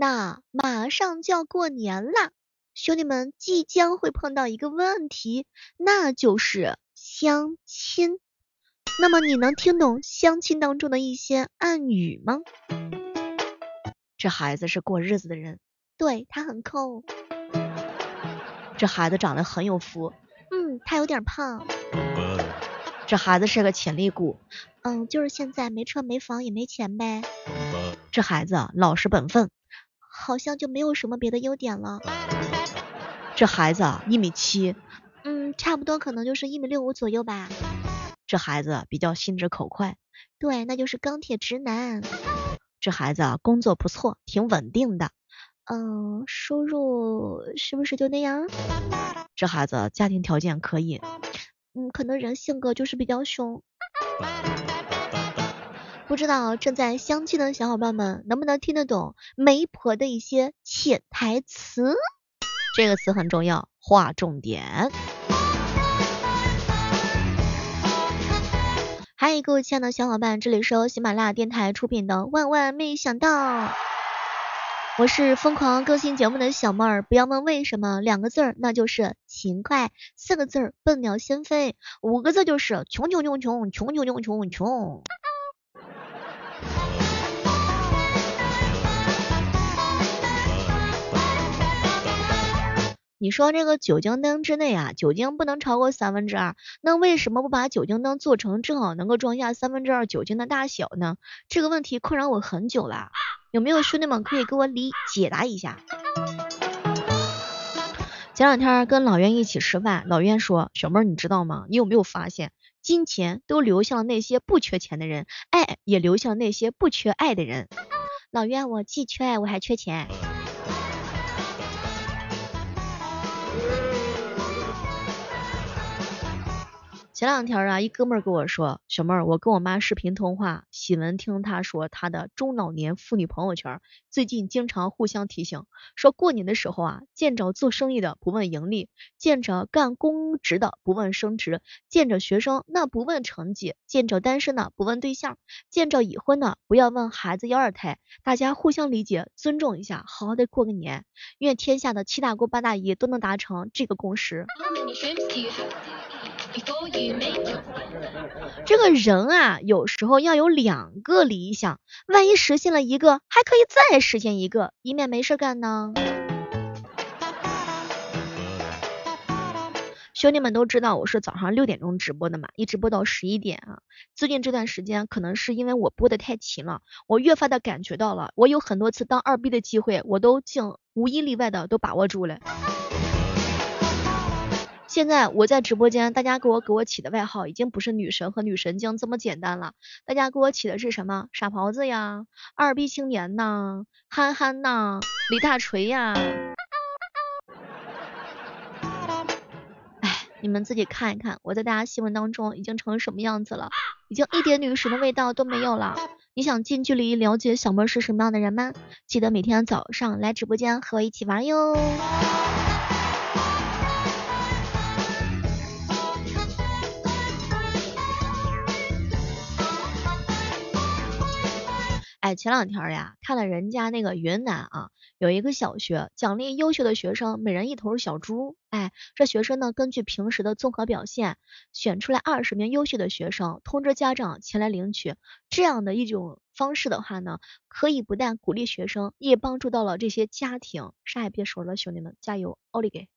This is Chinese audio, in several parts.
那马上就要过年了，兄弟们即将会碰到一个问题，那就是相亲。那么你能听懂相亲当中的一些暗语吗？这孩子是过日子的人，对他很抠。这孩子长得很有福，嗯，他有点胖。这孩子是个潜力股，嗯，就是现在没车没房也没钱呗。这孩子老实本分，好像就没有什么别的优点了。这孩子一米七，嗯，差不多可能就是一米六五左右吧。这孩子比较心直口快，对，那就是钢铁直男。这孩子工作不错，挺稳定的。嗯，收入是不是就那样？这孩子家庭条件可以，嗯，可能人性格就是比较凶。不知道正在相亲的小伙伴们能不能听得懂媒婆的一些潜台词？这个词很重要，划重点。嗨，各位亲爱的小伙伴，这里是由喜马拉雅电台出品的《万万没想到》。我是疯狂更新节目的小妹儿，不要问为什么，两个字儿那就是勤快，四个字儿笨鸟先飞，五个字就是穷穷穷穷穷穷穷穷穷。你说这个酒精灯之内啊，酒精不能超过三分之二，那为什么不把酒精灯做成正好能够装下三分之二酒精的大小呢？这个问题困扰我很久了。有没有兄弟们可以给我理解答一下？前两天跟老袁一起吃饭，老袁说：“小妹儿，你知道吗？你有没有发现，金钱都流向那些不缺钱的人，爱也流向那些不缺爱的人。”老袁，我既缺爱，我还缺钱。前两天啊，一哥们儿跟我说，小妹儿，我跟我妈视频通话，喜闻听她说她的中老年妇女朋友圈最近经常互相提醒，说过年的时候啊，见着做生意的不问盈利，见着干公职的不问升职，见着学生那不问成绩，见着单身的不问对象，见着已婚的不要问孩子要二胎，大家互相理解，尊重一下，好好的过个年，愿天下的七大姑八大姨都能达成这个共识。这个人啊，有时候要有两个理想，万一实现了一个，还可以再实现一个，以免没事干呢。兄弟们都知道我是早上六点钟直播的嘛，一直播到十一点啊。最近这段时间，可能是因为我播的太勤了，我越发的感觉到了，我有很多次当二逼的机会，我都竟无一例外的都把握住了。现在我在直播间，大家给我给我起的外号已经不是女神和女神经这么简单了，大家给我起的是什么？傻狍子呀，二逼青年呐，憨憨呐，李大锤呀。哎，你们自己看一看，我在大家心目当中已经成什么样子了？已经一点女神的味道都没有了。你想近距离了解小妹是什么样的人吗？记得每天早上来直播间和我一起玩哟。哎，前两天呀，看了人家那个云南啊，有一个小学奖励优秀的学生每人一头小猪。哎，这学生呢，根据平时的综合表现，选出来二十名优秀的学生，通知家长前来领取。这样的一种方式的话呢，可以不但鼓励学生，也帮助到了这些家庭。啥也别说了，兄弟们，加油，奥利给！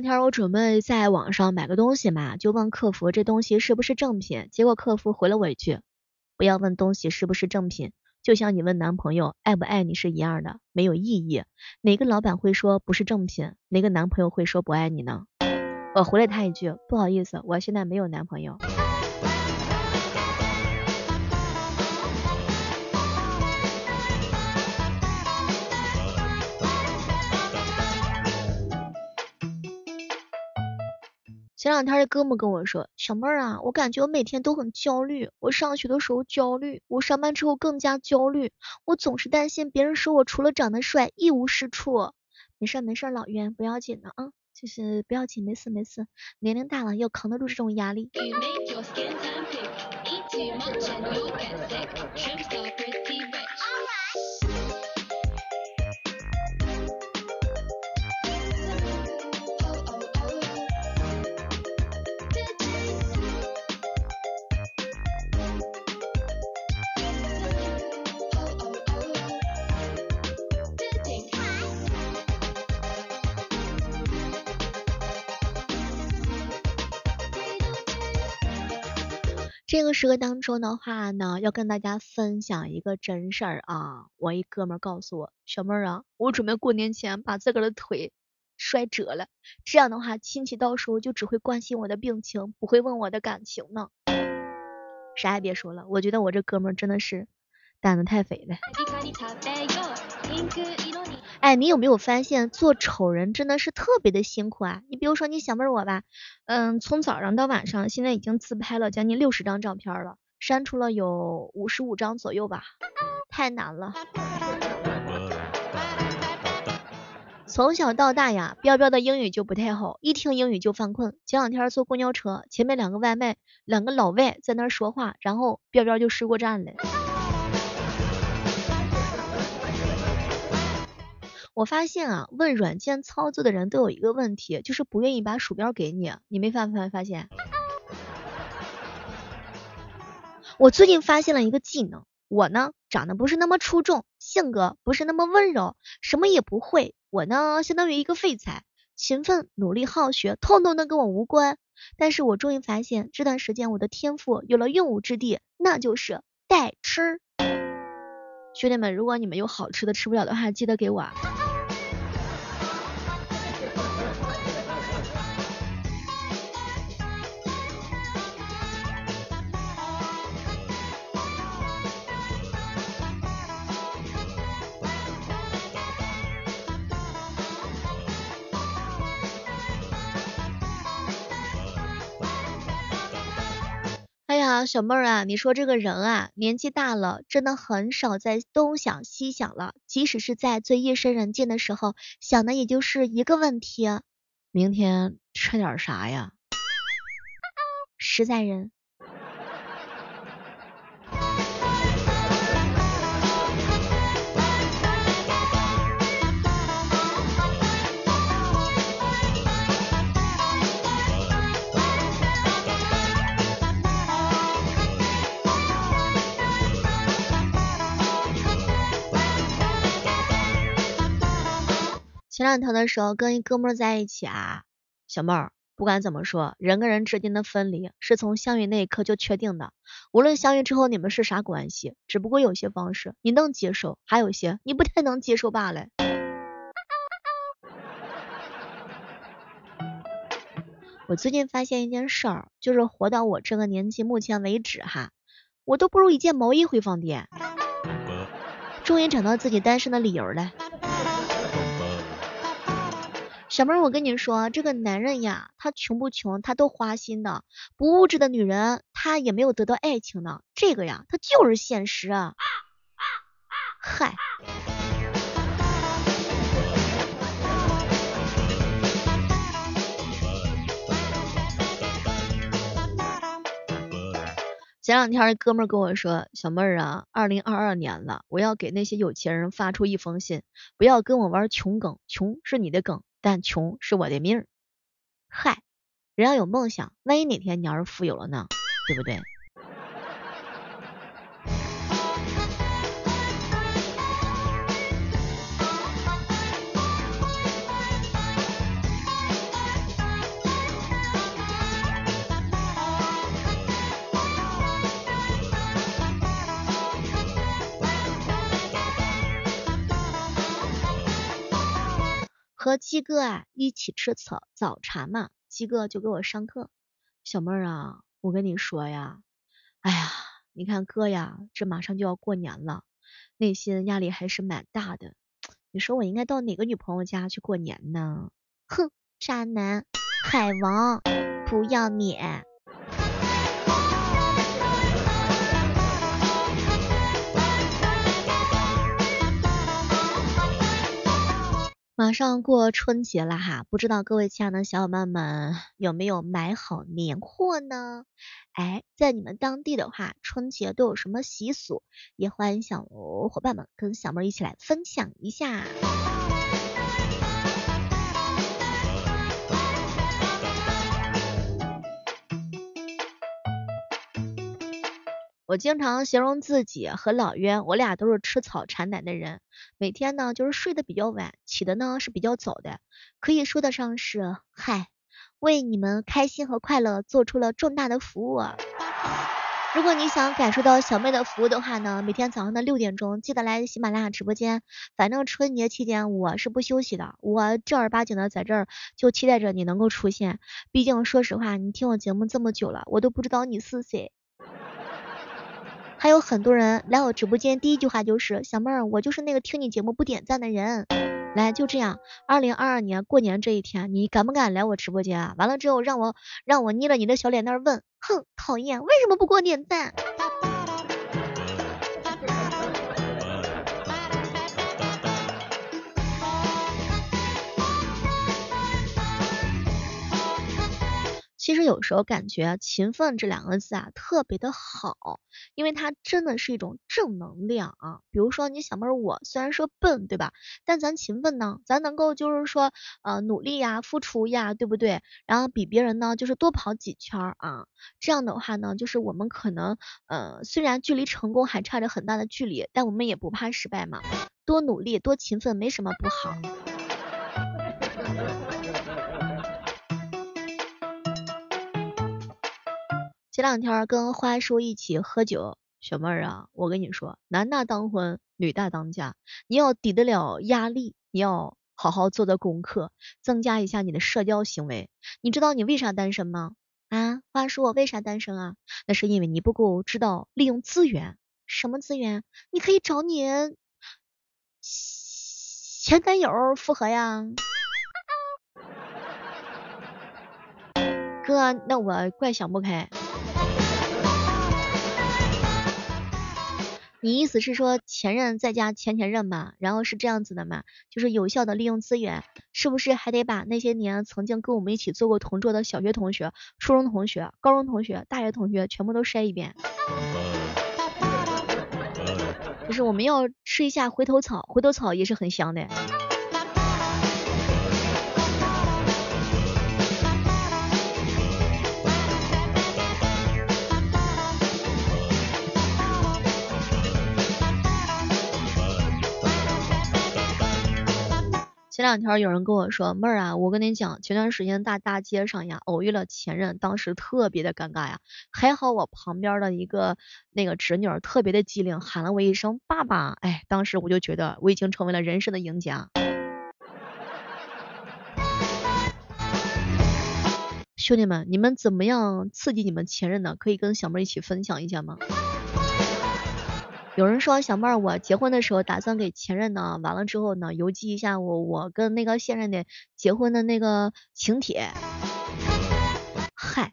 两天我准备在网上买个东西嘛，就问客服这东西是不是正品，结果客服回了我一句：不要问东西是不是正品，就像你问男朋友爱不爱你是一样的，没有意义。哪个老板会说不是正品？哪个男朋友会说不爱你呢？我回了他一句：不好意思，我现在没有男朋友。前两天这哥们跟我说，小妹儿啊，我感觉我每天都很焦虑。我上学的时候焦虑，我上班之后更加焦虑。我总是担心别人说我除了长得帅一无是处。没事没事，老袁不要紧的啊，就是不要紧，没事没事，年龄大了要扛得住这种压力。这个时刻当中的话呢，要跟大家分享一个真事儿啊。我一哥们告诉我，小妹儿啊，我准备过年前把自个儿的腿摔折了，这样的话亲戚到时候就只会关心我的病情，不会问我的感情呢。啥也别说了，我觉得我这哥们儿真的是胆子太肥了。哎，你有没有发现做丑人真的是特别的辛苦啊？你比如说你小妹我吧，嗯，从早上到晚上，现在已经自拍了将近六十张照片了，删除了有五十五张左右吧，太难了。从小到大呀，彪彪的英语就不太好，一听英语就犯困。前两天坐公交车，前面两个外卖，两个老外在那说话，然后彪彪就睡过站了。我发现啊，问软件操作的人都有一个问题，就是不愿意把鼠标给你。你没发没发现？我最近发现了一个技能，我呢长得不是那么出众，性格不是那么温柔，什么也不会。我呢相当于一个废材，勤奋、努力、好学，通通都跟我无关。但是我终于发现，这段时间我的天赋有了用武之地，那就是代吃。兄弟们，如果你们有好吃的吃不了的话，记得给我。小妹儿啊，你说这个人啊，年纪大了，真的很少在东想西想了。即使是在最夜深人静的时候，想的也就是一个问题：明天吃点啥呀？实在人。前两天的时候跟一哥们在一起啊，小妹儿，不管怎么说，人跟人之间的分离是从相遇那一刻就确定的。无论相遇之后你们是啥关系，只不过有些方式你能接受，还有些你不太能接受罢了。我最近发现一件事儿，就是活到我这个年纪，目前为止哈，我都不如一件毛衣会放电。终于找到自己单身的理由了。小妹儿，我跟你说，这个男人呀，他穷不穷，他都花心的。不物质的女人，他也没有得到爱情的。这个呀，他就是现实。啊。嗨。前两天哥们跟我说，小妹儿啊，二零二二年了，我要给那些有钱人发出一封信，不要跟我玩穷梗，穷是你的梗。但穷是我的命，嗨，人要有梦想，万一哪天你要是富有了呢，对不对？和鸡哥啊一起吃早早茶嘛，鸡哥就给我上课。小妹儿啊，我跟你说呀，哎呀，你看哥呀，这马上就要过年了，内心压力还是蛮大的。你说我应该到哪个女朋友家去过年呢？哼，渣男，海王，不要脸。马上过春节了哈，不知道各位亲爱的小伙伴们有没有买好年货呢？哎，在你们当地的话，春节都有什么习俗？也欢迎小伙伴们跟小妹一起来分享一下。我经常形容自己和老冤，我俩都是吃草产奶的人，每天呢就是睡得比较晚，起的呢是比较早的，可以说得上是嗨，为你们开心和快乐做出了重大的服务。如果你想感受到小妹的服务的话呢，每天早上的六点钟记得来喜马拉雅直播间，反正春节期间我是不休息的，我正儿八经的在这儿就期待着你能够出现，毕竟说实话，你听我节目这么久了，我都不知道你是谁。还有很多人来我直播间，第一句话就是小妹儿，我就是那个听你节目不点赞的人。来，就这样，二零二二年过年这一天，你敢不敢来我直播间啊？完了之后，让我让我捏着你的小脸蛋问，哼，讨厌，为什么不给我点赞？其实有时候感觉勤奋这两个字啊特别的好，因为它真的是一种正能量啊。比如说你小妹儿我虽然说笨对吧，但咱勤奋呢，咱能够就是说呃努力呀、付出呀，对不对？然后比别人呢就是多跑几圈啊，这样的话呢，就是我们可能呃虽然距离成功还差着很大的距离，但我们也不怕失败嘛，多努力多勤奋没什么不好。前两天跟花叔一起喝酒，小妹儿啊，我跟你说，男大当婚，女大当嫁，你要抵得了压力，你要好好做做功课，增加一下你的社交行为。你知道你为啥单身吗？啊，花叔，我为啥单身啊？那是因为你不够知道利用资源。什么资源？你可以找你前男友复合呀。哥，那我怪想不开。你意思是说前任再加前前任吧，然后是这样子的嘛？就是有效的利用资源，是不是还得把那些年曾经跟我们一起做过同桌的小学同学、初中同学、高中同学、大学同学全部都筛一遍？就是我们要吃一下回头草，回头草也是很香的。前两天有人跟我说，妹儿啊，我跟你讲，前段时间大大街上呀，偶遇了前任，当时特别的尴尬呀。还好我旁边的一个那个侄女儿特别的机灵，喊了我一声爸爸，哎，当时我就觉得我已经成为了人生的赢家。兄弟们，你们怎么样刺激你们前任呢？可以跟小妹一起分享一下吗？有人说小妹儿，我结婚的时候打算给前任呢，完了之后呢邮寄一下我我跟那个现任的结婚的那个请帖。嗨，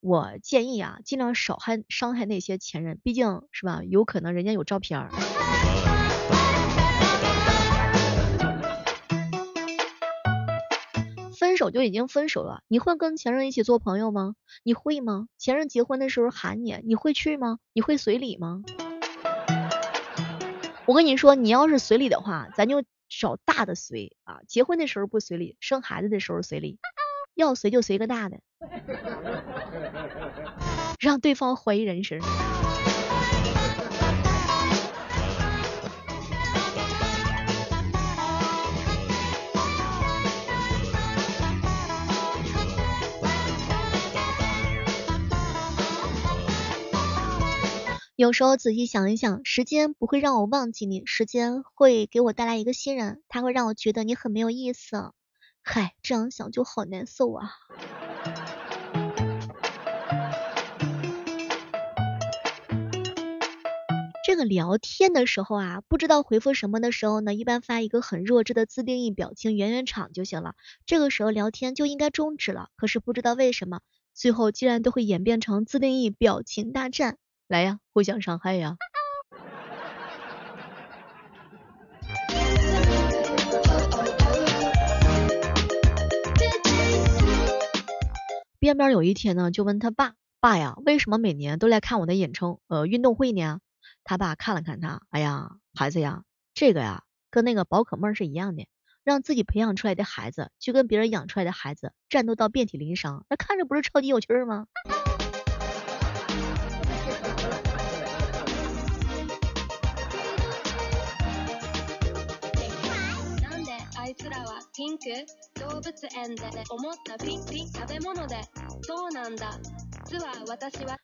我建议啊，尽量少害伤害那些前任，毕竟是吧，有可能人家有照片。分手就已经分手了，你会跟前任一起做朋友吗？你会吗？前任结婚的时候喊你，你会去吗？你会随礼吗？我跟你说，你要是随礼的话，咱就找大的随啊。结婚的时候不随礼，生孩子的时候随礼，要随就随个大的，让对方怀疑人生。有时候仔细想一想，时间不会让我忘记你，时间会给我带来一个新人，他会让我觉得你很没有意思。嗨，这样想就好难受啊。这个聊天的时候啊，不知道回复什么的时候呢，一般发一个很弱智的自定义表情圆圆场就行了。这个时候聊天就应该终止了，可是不知道为什么，最后竟然都会演变成自定义表情大战。来呀互相伤害呀。边边有一天呢就问他爸爸呀为什么每年都来看我的演唱呃运动会呢他爸看了看他哎呀孩子呀这个呀跟那个宝可梦是一样的让自己培养出来的孩子去跟别人养出来的孩子战斗到遍体鳞伤那看着不是超级有趣吗？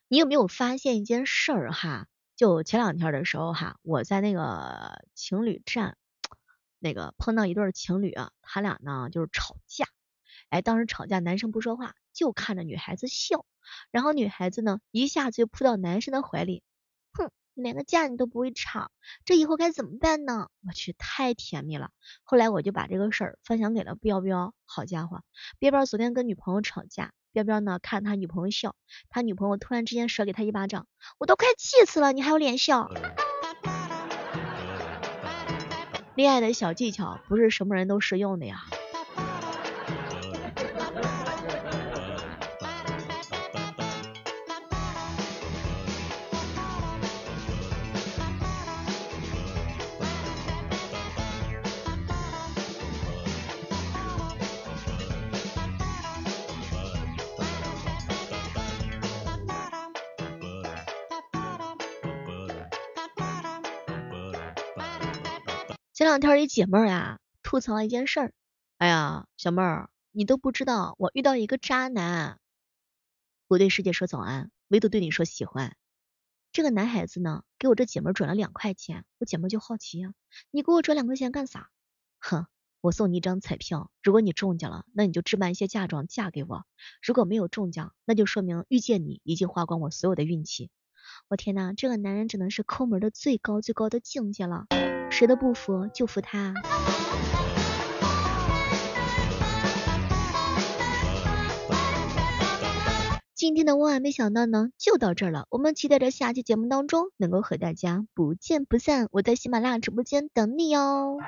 你有没有发现一件事儿哈？就前两天的时候哈，我在那个情侣站，那个碰到一对情侣啊，他俩呢就是吵架，哎，当时吵架男生不说话，就看着女孩子笑，然后女孩子呢一下子就扑到男生的怀里，连个架你都不会吵，这以后该怎么办呢？我去，太甜蜜了。后来我就把这个事儿分享给了彪彪，好家伙，彪彪昨天跟女朋友吵架，彪彪呢看他女朋友笑，他女朋友突然之间甩给他一巴掌，我都快气死了，你还有脸笑？恋爱的小技巧不是什么人都适用的呀。前两天一姐妹儿啊吐槽了一件事儿，哎呀，小妹儿，你都不知道我遇到一个渣男，我对世界说早安，唯独对你说喜欢。这个男孩子呢，给我这姐妹儿转了两块钱，我姐妹儿就好奇呀，你给我转两块钱干啥？哼，我送你一张彩票，如果你中奖了，那你就置办一些嫁妆嫁给我；如果没有中奖，那就说明遇见你已经花光我所有的运气。我天呐，这个男人只能是抠门的最高最高的境界了。谁都不服就服他。今天的万万没想到呢，就到这儿了。我们期待着下期节目当中能够和大家不见不散。我在喜马拉雅直播间等你哦。